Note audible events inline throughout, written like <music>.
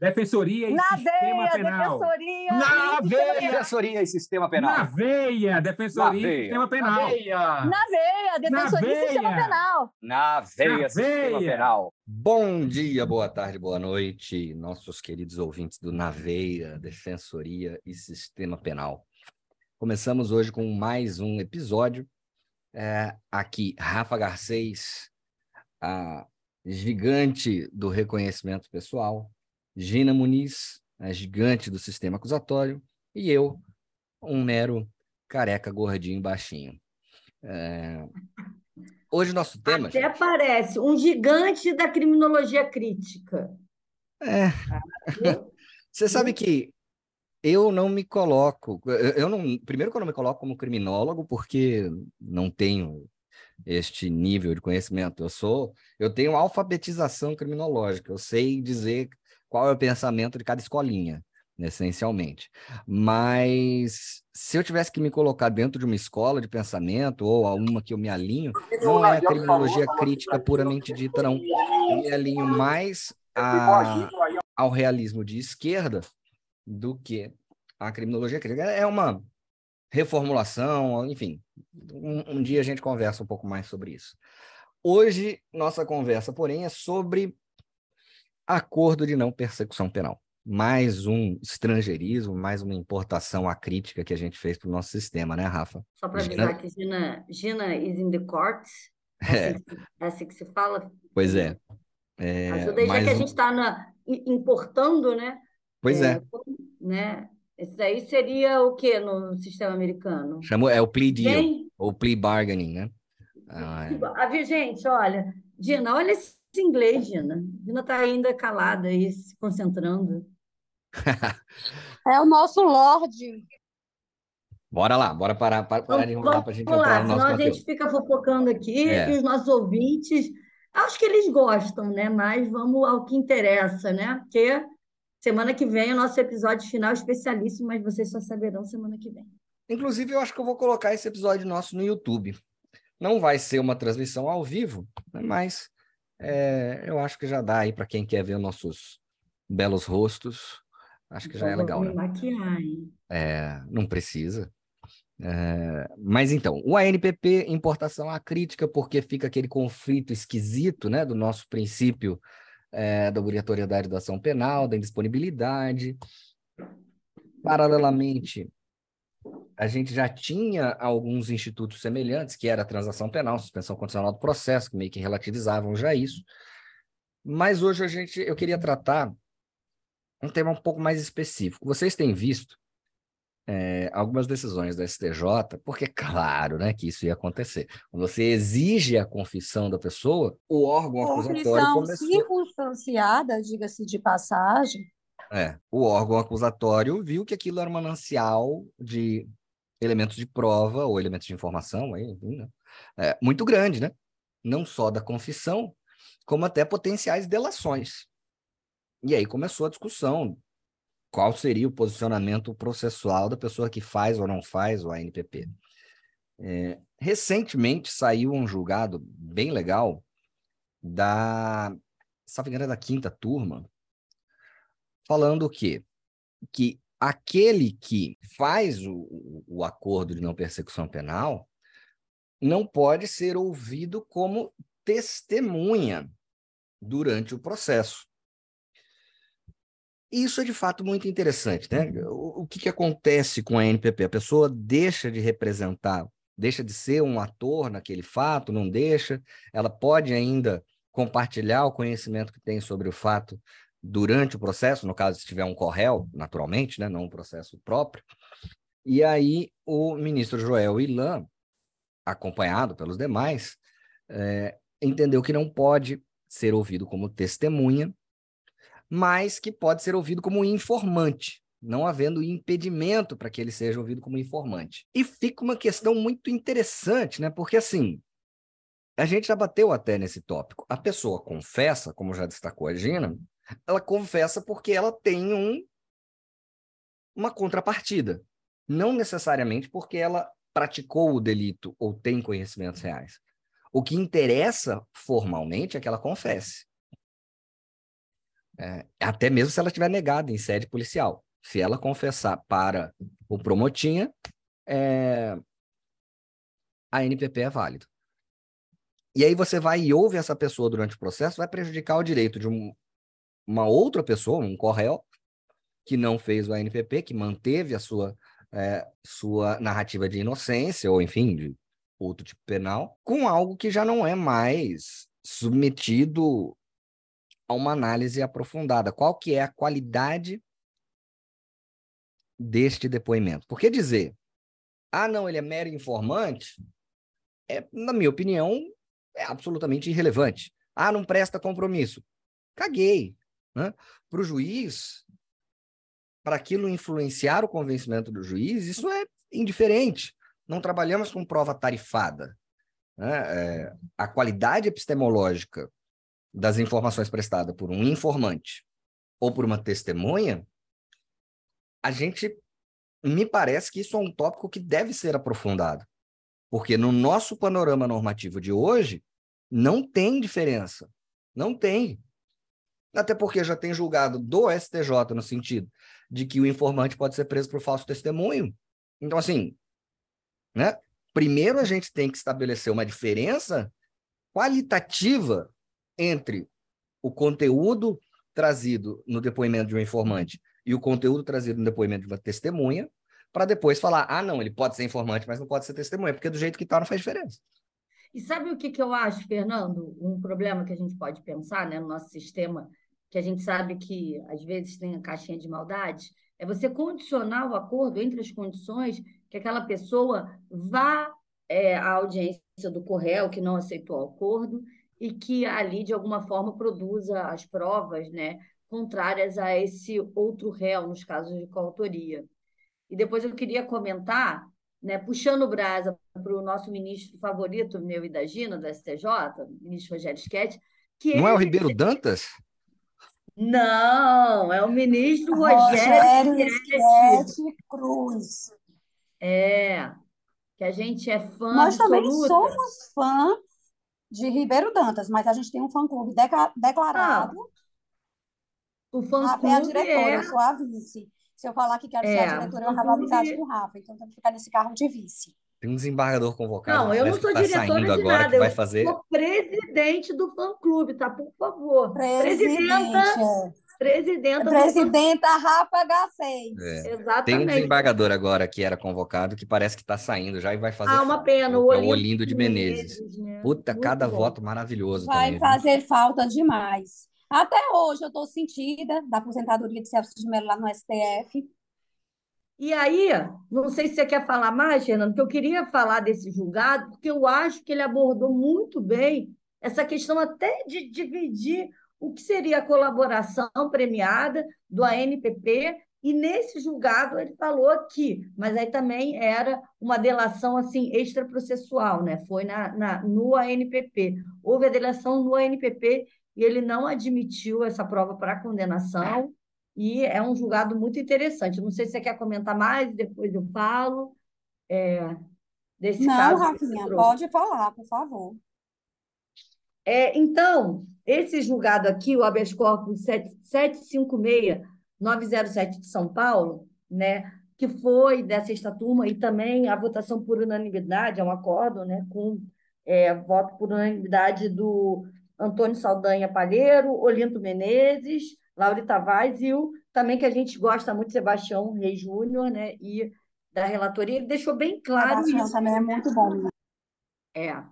Defensoria e Na Sistema veia, Penal. defensoria. Na e veia. Defensoria e Sistema Na Penal. veia! Defensoria Na e veia. Sistema Penal. Na veia, defensoria e sistema veia. penal. Na veia, Na Sistema veia. Penal. Bom dia, boa tarde, boa noite, nossos queridos ouvintes do Naveia, Defensoria e Sistema Penal. Começamos hoje com mais um episódio. É, aqui, Rafa Garcês, a gigante do reconhecimento pessoal, Gina Muniz, a gigante do sistema acusatório, e eu, um mero careca gordinho baixinho. É, Hoje nosso tema. Até gente, parece um gigante da criminologia crítica. É. <laughs> Você sabe que eu não me coloco, eu eu não, primeiro que eu não me coloco como criminólogo porque não tenho este nível de conhecimento. Eu sou, eu tenho alfabetização criminológica. Eu sei dizer qual é o pensamento de cada escolinha, essencialmente. Mas se eu tivesse que me colocar dentro de uma escola de pensamento ou a uma que eu me alinho, não é a criminologia crítica puramente dita, não. Eu me alinho mais a, ao realismo de esquerda do que a criminologia crítica. É uma reformulação, enfim. Um, um dia a gente conversa um pouco mais sobre isso. Hoje, nossa conversa, porém, é sobre acordo de não persecução penal. Mais um estrangeirismo, mais uma importação à crítica que a gente fez para o nosso sistema, né, Rafa? Só para Gina- avisar que Gina, Gina is in the court. <laughs> É. É assim que, é assim que se fala. Pois é. É, Ajuda aí, já que a um- gente está importando, né? Pois é. né? Esse aí seria o que no sistema americano? Chamou, é o plea deal, Bem, ou plea bargaining, né? Ah, é. Viu, gente, olha, Gina, olha esse inglês, Gina. Gina está ainda calada aí, se concentrando. <laughs> É o nosso Lorde. Bora lá, bora parar, para, parar de enrolar para a gente Vamos entrar lá, no senão nosso a conteúdo. gente fica fofocando aqui É. e os nossos ouvintes, acho que eles gostam, né? Mas vamos ao que interessa, né? Porque semana que vem é o nosso episódio final especialíssimo, mas vocês só saberão semana que vem. Inclusive, eu acho que eu vou colocar esse episódio nosso no YouTube. Não vai ser uma transmissão ao vivo, né, mas é, eu acho que já dá aí para quem quer ver nossos belos rostos. Acho que já é legal, né? maquiar, hein? É, não precisa. É, mas então, o ANPP, importação à crítica, porque fica aquele conflito esquisito, né, do nosso princípio é, da obrigatoriedade da ação penal, da indisponibilidade. Paralelamente, a gente já tinha alguns institutos semelhantes, que era a transação penal, suspensão condicional do processo, que meio que relativizavam já isso. Mas hoje a gente, eu queria tratar um tema um pouco mais específico. Vocês têm visto é, algumas decisões da STJ, porque claro, né, que isso ia acontecer. Quando você exige a confissão da pessoa, o órgão acusatório começou. circunstanciada, diga-se de passagem. É, o órgão acusatório viu que aquilo era um manancial de elementos de prova ou elementos de informação, aí, né? É, muito grande, né? Não só da confissão, como até potenciais delações. E aí começou a discussão qual seria o posicionamento processual da pessoa que faz ou não faz o ANPP. É, recentemente saiu um julgado bem legal da, se não é da quinta turma, falando o quê? Que aquele que faz o, o- acordo de não persecução penal não pode ser ouvido como testemunha durante o processo. Isso é de fato muito interessante, né? O, o que, que acontece com a NPP? A pessoa deixa de representar, deixa de ser um ator naquele fato, não deixa, ela pode ainda compartilhar o conhecimento que tem sobre o fato durante o processo, no caso, se tiver um corréu, naturalmente, né? não um processo próprio. E aí o ministro Joel Ilan, acompanhado pelos demais, eh, entendeu que não pode ser ouvido como testemunha mas que pode ser ouvido como informante, não havendo impedimento para que ele seja ouvido como informante. E fica uma questão muito interessante, né? Porque assim, a gente já bateu até nesse tópico. A pessoa confessa, como já destacou a Gina, ela confessa porque ela tem um, uma contrapartida. Não necessariamente porque ela praticou o delito ou tem conhecimentos reais. O que interessa formalmente é que ela confesse. É, até mesmo se ela tiver negada em sede policial. Se ela confessar para o promotinha, é, a NPP é válido. E aí você vai e ouve essa pessoa durante o processo, vai prejudicar o direito de um, uma outra pessoa, um corréu, que não fez o ANPP, que manteve a sua, é, sua narrativa de inocência, ou enfim, de outro tipo penal, com algo que já não é mais submetido a uma análise aprofundada. Qual que é a qualidade deste depoimento? Porque dizer, ah, não, ele é mero informante, é, na minha opinião, é absolutamente irrelevante. Ah, não presta compromisso. Caguei. Né? Para o juiz, para aquilo influenciar o convencimento do juiz, isso é indiferente. Não trabalhamos com prova tarifada. Né? É, a qualidade epistemológica das informações prestadas por um informante ou por uma testemunha, a gente me parece que isso é um tópico que deve ser aprofundado. Porque no nosso panorama normativo de hoje, não tem diferença. Não tem. Até porque já tem julgado do STJ no sentido de que o informante pode ser preso por falso testemunho. Então, assim, né? Primeiro a gente tem que estabelecer uma diferença qualitativa entre o conteúdo trazido no depoimento de um informante e o conteúdo trazido no depoimento de uma testemunha, para depois falar, ah, não, ele pode ser informante, mas não pode ser testemunha, porque do jeito que está não faz diferença. E sabe o que, que eu acho, Fernando? Um problema que a gente pode pensar né, no nosso sistema, que a gente sabe que às vezes tem a caixinha de maldade, é você condicionar o acordo entre as condições que aquela pessoa vá é, à audiência do Correio que não aceitou o acordo e que ali, de alguma forma, produza as provas né, contrárias a esse outro réu, nos casos de coautoria. E depois eu queria comentar, né, puxando o brasa para o nosso ministro favorito, meu e da Gina, do STJ, o ministro Rogério Schett, que Não ele... é o Ribeiro Dantas? Não, é o ministro Rogério, Schett Cruz. É, que a gente é fã Nós também absoluta. somos fã de Ribeiro Dantas, mas a gente tem um fã-clube declarado. Ah, o fã-clube é a diretora, é... eu sou a vice. Se eu falar que quero é, ser a diretora, eu acabo amizade com o Rafa. Então, tem que ficar nesse carro de vice. Tem um desembargador convocado. Não, eu não sou tá diretora de agora, nada. vai eu fazer... sou presidente do fã-clube, tá? Por favor. Presidente. Presidenta, presidenta, presidenta Rafa H6. É. Exatamente. Tem um desembargador agora que era convocado, que parece que está saindo já e vai fazer. Ah, uma pena. O Olindo, Olindo, Olindo de Menezes. Menezes né? Puta, Muito cada bom. voto maravilhoso Vai também. fazer falta demais. Até hoje eu estou sentida da aposentadoria de Celso de Mello lá no STF. E aí, não sei se você quer falar mais, Fernando, que eu queria falar desse julgado, porque eu acho que ele abordou muito bem essa questão até de dividir o que seria a colaboração premiada do ANPP, e nesse julgado ele falou que, mas aí também era uma delação assim extraprocessual, né? Foi na, na, no ANPP. Houve a delação no ANPP e ele não admitiu essa prova para condenação, e é um julgado muito interessante. Não sei se você quer comentar mais, depois eu falo. É, desse Não, caso Rafinha, pode falar, por favor. É, então, esse julgado aqui, o habeas corpus 756-907 de São Paulo, né, que foi da sexta turma, e também a votação por unanimidade, é um acordo né, com é, voto por unanimidade do Antônio Saldanha Palheiro, Olinto Menezes, Laura Tavares e o também que a gente gosta muito, Sebastião Reis Júnior, né, e da relatoria, ele deixou bem claro Sebastião isso. também é muito bom. né? É,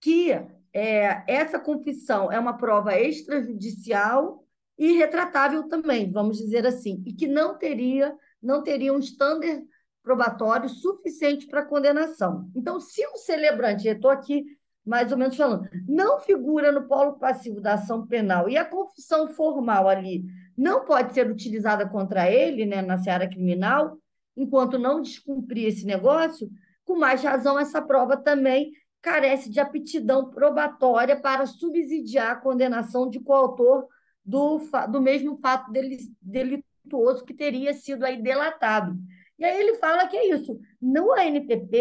que é, essa confissão é uma prova extrajudicial e retratável também, vamos dizer assim, e que não teria, não teria um estándar probatório suficiente para condenação. Então, se o celebrante, eu estou aqui mais ou menos falando, não figura no polo passivo da ação penal e a confissão formal ali não pode ser utilizada contra ele, né, na seara criminal, enquanto não descumprir esse negócio, com mais razão essa prova também carece de aptidão probatória para subsidiar a condenação de coautor do, do mesmo fato delituoso que teria sido aí delatado. E aí ele fala que é isso. No ANPP,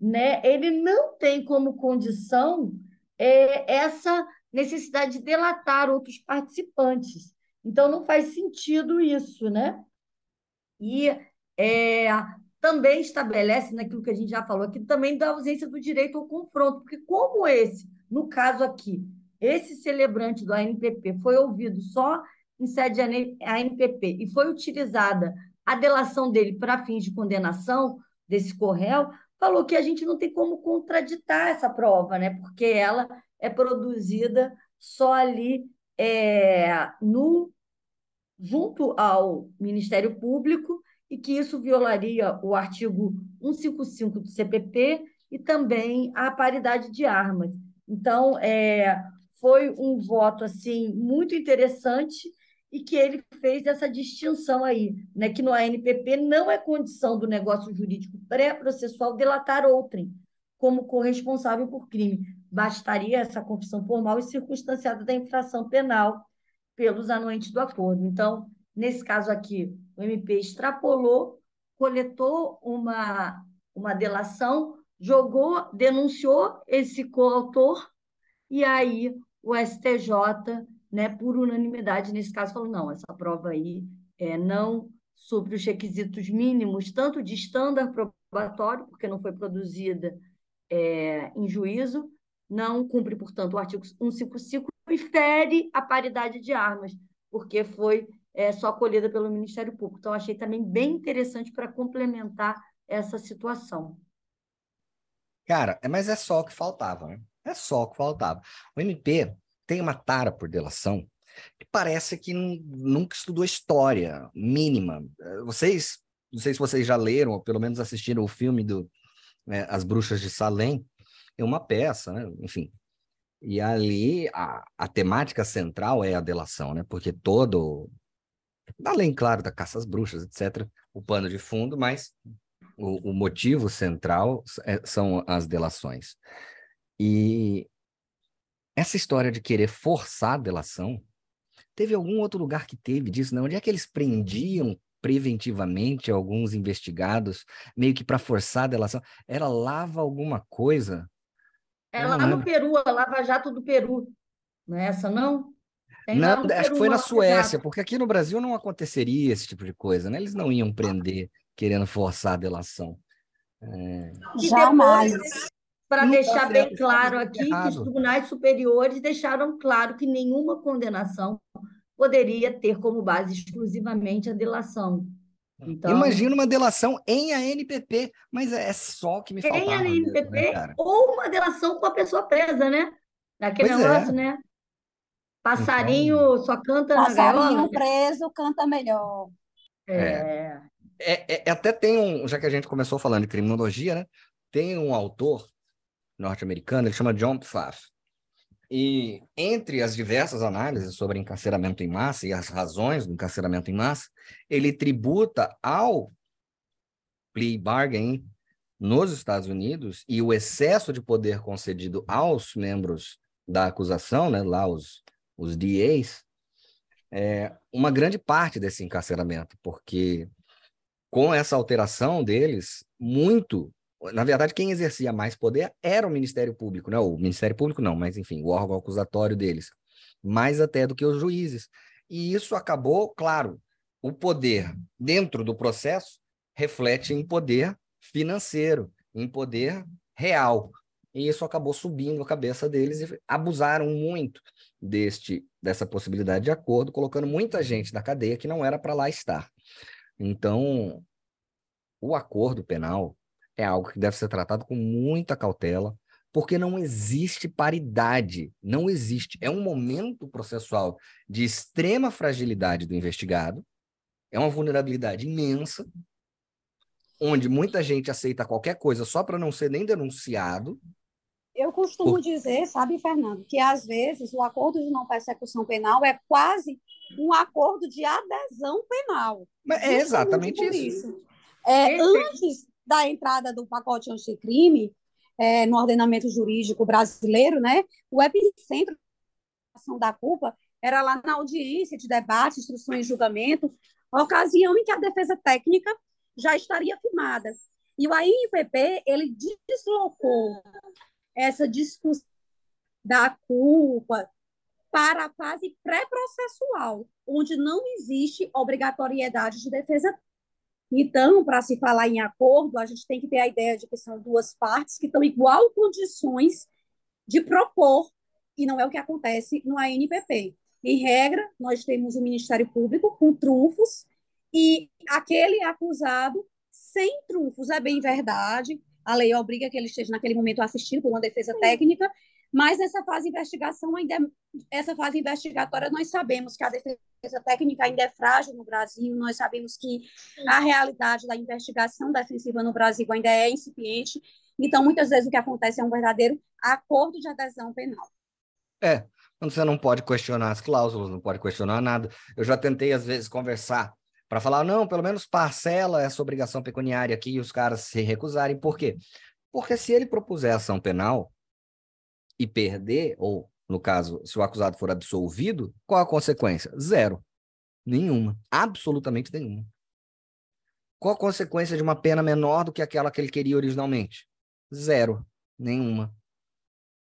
né, ele não tem como condição é, essa necessidade de delatar outros participantes. Então, não faz sentido isso, né? E é, também estabelece, naquilo que a gente já falou aqui, também da ausência do direito ao confronto, porque como esse, no caso aqui, esse celebrante do ANPP foi ouvido só em sede ANPP e foi utilizada a delação dele para fins de condenação desse corréu, falou que a gente não tem como contraditar essa prova, né? Porque ela é produzida só ali é, no junto ao Ministério Público e que isso violaria o artigo 155 do CPP e também a paridade de armas. Então, é, foi um voto assim muito interessante e que ele fez essa distinção aí, né, que no ANPP não é condição do negócio jurídico pré-processual delatar outrem como corresponsável por crime. Bastaria essa confissão formal e circunstanciada da infração penal pelos anuentes do acordo. Então, nesse caso aqui, o MP extrapolou, coletou uma, uma delação, jogou, denunciou esse coautor, e aí o STJ, né, por unanimidade, nesse caso, falou: não, essa prova aí é, não supre os requisitos mínimos, tanto de estándar probatório, porque não foi produzida é, em juízo, não cumpre, portanto, o artigo 155 e fere a paridade de armas, porque foi é, só acolhida pelo Ministério Público. Então, achei também bem interessante para complementar essa situação. Cara, é, mas é só o que faltava, né? É só o que faltava. O MP tem uma tara por delação que parece que nunca estudou história mínima. Eh, vocês, não sei se vocês já leram, ou pelo menos assistiram o filme do né, As Bruxas de Salem, é uma peça, né? enfim. E ali a, a temática central é a delação, né? Porque todo, além, claro, da caça às bruxas, etc., o pano de fundo, mas o, o motivo central é, são as delações. E essa história de querer forçar a delação, teve algum outro lugar que teve disso? Não? Onde é que eles prendiam preventivamente alguns investigados, meio que para forçar a delação? Era lava alguma coisa? É lá no Peru, a Lava Jato do Peru. Não é essa, não? Tem não, acho Peru, que foi na Suécia, Jato. porque aqui no Brasil não aconteceria esse tipo de coisa, né? Eles não iam prender querendo forçar a delação. É... Jamais. Para deixar bem claro aqui, que os tribunais superiores deixaram claro que nenhuma condenação poderia ter como base exclusivamente a delação. Então, Imagina uma delação em ANPP, mas é só que me faltava. Em ANPP mesmo, né, ou uma delação com a pessoa presa, né? Aquele pois é. negócio, é. né? Passarinho então, só canta Passarinho preso canta melhor. É. É, é. Até tem um, já que a gente começou falando de criminologia, né? Tem um autor norte-americano, ele chama John Pfaff. E entre as diversas análises sobre encarceramento em massa e as razões do encarceramento em massa, ele tributa ao plea bargain nos Estados Unidos e o excesso de poder concedido aos membros da acusação, né, lá os, os DAs, é uma grande parte desse encarceramento, porque com essa alteração deles, muito na verdade, quem exercia mais poder era o Ministério Público, né? O Ministério Público não, mas enfim, o órgão acusatório deles, mais até do que os juízes. E isso acabou, claro, o poder dentro do processo reflete em poder financeiro, em poder real. E isso acabou subindo a cabeça deles e abusaram muito deste dessa possibilidade de acordo, colocando muita gente na cadeia que não era para lá estar. Então, o acordo penal é algo que deve ser tratado com muita cautela, porque não existe paridade, não existe. É um momento processual de extrema fragilidade do investigado, é uma vulnerabilidade imensa, onde muita gente aceita qualquer coisa só para não ser nem denunciado. Eu costumo dizer, sabe, Fernando, que às vezes o acordo de não persecução penal é quase um acordo de adesão penal. Mas é exatamente isso. isso. É, antes da entrada do pacote anticrime é, no ordenamento jurídico brasileiro, né, o epicentro da culpa era lá na audiência de debate, instruções e julgamento, ocasião em que a defesa técnica já estaria firmada. E o AINPP, ele deslocou essa discussão da culpa para a fase pré-processual, onde não existe obrigatoriedade de defesa. Então, para se falar em acordo, a gente tem que ter a ideia de que são duas partes que estão igual condições de propor, e não é o que acontece no ANPP. Em regra, nós temos o Ministério Público com trunfos e aquele acusado sem trunfos. É bem verdade, a lei obriga que ele esteja naquele momento assistindo por uma defesa técnica, mas nessa fase de investigação, ainda é, essa fase investigatória, nós sabemos que a defesa técnica ainda é frágil no Brasil, nós sabemos que a realidade da investigação defensiva no Brasil ainda é incipiente, então, muitas vezes, o que acontece é um verdadeiro acordo de adesão penal. É, você não pode questionar as cláusulas, não pode questionar nada. Eu já tentei, às vezes, conversar para falar, não, pelo menos parcela essa obrigação pecuniária aqui e os caras se recusarem. Por quê? Porque se ele propuser ação penal, e perder, ou no caso, se o acusado for absolvido, qual a consequência? Zero. Nenhuma. Absolutamente nenhuma. Qual a consequência de uma pena menor do que aquela que ele queria originalmente? Zero. Nenhuma.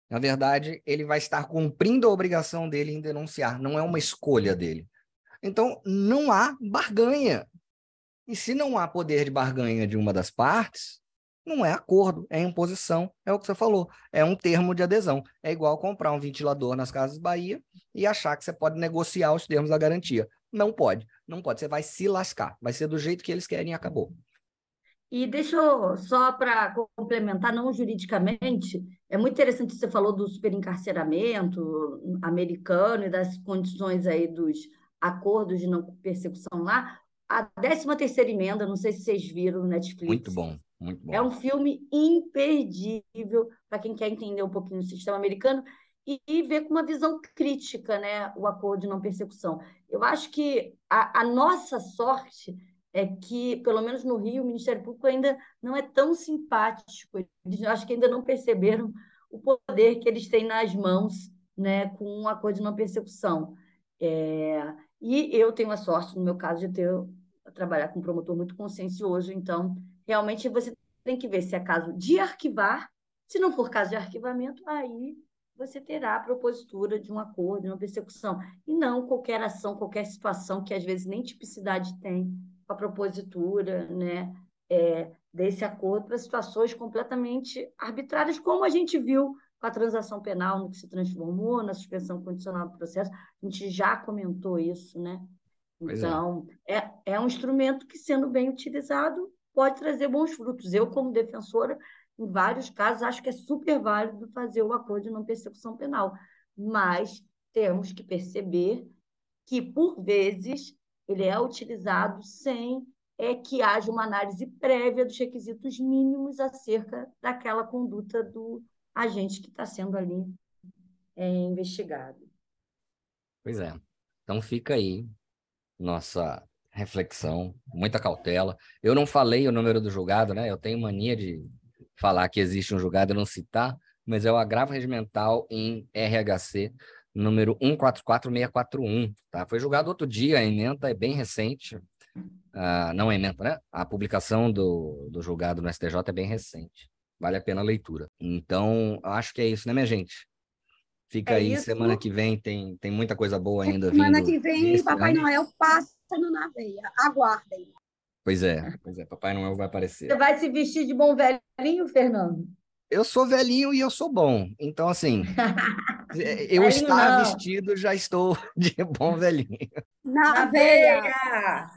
Na verdade, ele vai estar cumprindo a obrigação dele em denunciar, não é uma escolha dele. Então, não há barganha. E se não há poder de barganha de uma das partes, não é acordo, é imposição, é o que você falou, é um termo de adesão. É igual comprar um ventilador nas Casas Bahia e achar que você pode negociar os termos da garantia. Não pode, não pode, você vai se lascar, vai ser do jeito que eles querem e acabou. E deixa eu, só para complementar, não juridicamente, é muito interessante que você falou do superencarceramento americano e das condições aí dos acordos de não persecução lá. A 13 terceira emenda, não sei se vocês viram no Netflix. Muito bom. Muito bom. É um filme imperdível para quem quer entender um pouquinho do sistema americano e, e, ver com uma visão crítica né, o acordo de não persecução. Eu acho que a, a nossa sorte é que, pelo menos no Rio, o Ministério Público ainda não é tão simpático. Eles acho que ainda não perceberam o poder que eles têm nas mãos né, com um acordo de não persecução. É, e eu tenho a sorte, no meu caso, de ter trabalhar com um promotor muito consciencioso, então realmente você tem que ver se é caso de arquivar. Se não for caso de arquivamento, aí você terá a propositura de um acordo, de uma persecução. E não qualquer ação, qualquer situação que às vezes nem tipicidade tem com a propositura né, é, desse acordo para situações completamente arbitrárias, como a gente viu com a transação penal no que se transformou, na suspensão condicional do processo. A gente já comentou isso, né? É. Então, é. é, é um instrumento que, sendo bem utilizado, pode trazer bons frutos. Eu, como defensora, em vários casos, acho que é super válido fazer o acordo de não persecução penal, mas temos que perceber que, por vezes, ele é utilizado sem é que haja uma análise prévia dos requisitos mínimos acerca daquela conduta do agente que está sendo ali é, investigado. Pois é. Então fica aí nossa reflexão, muita cautela. Eu não falei o número do julgado, né? Eu tenho mania de falar que existe um julgado e não citar, mas é o agravo regimental em RHC número 144641, tá? Foi julgado outro dia, a emenda é bem recente. Uh, não a emenda, né? A publicação do, do julgado no STJ é bem recente. Vale a pena a leitura. Então, acho que é isso, né, minha gente? Fica é aí, isso. semana que vem tem, tem muita coisa boa ainda. Semana que vem, Papai ano. Noel passa na veia. Aguardem. Pois é, pois é, Papai Noel vai aparecer. Você vai se vestir de bom velhinho, Fernando? Eu sou velhinho e eu sou bom. Então, assim, <laughs> eu Velhinho estar não. vestido já estou <laughs> de bom velhinho. Na, Na veia. veia!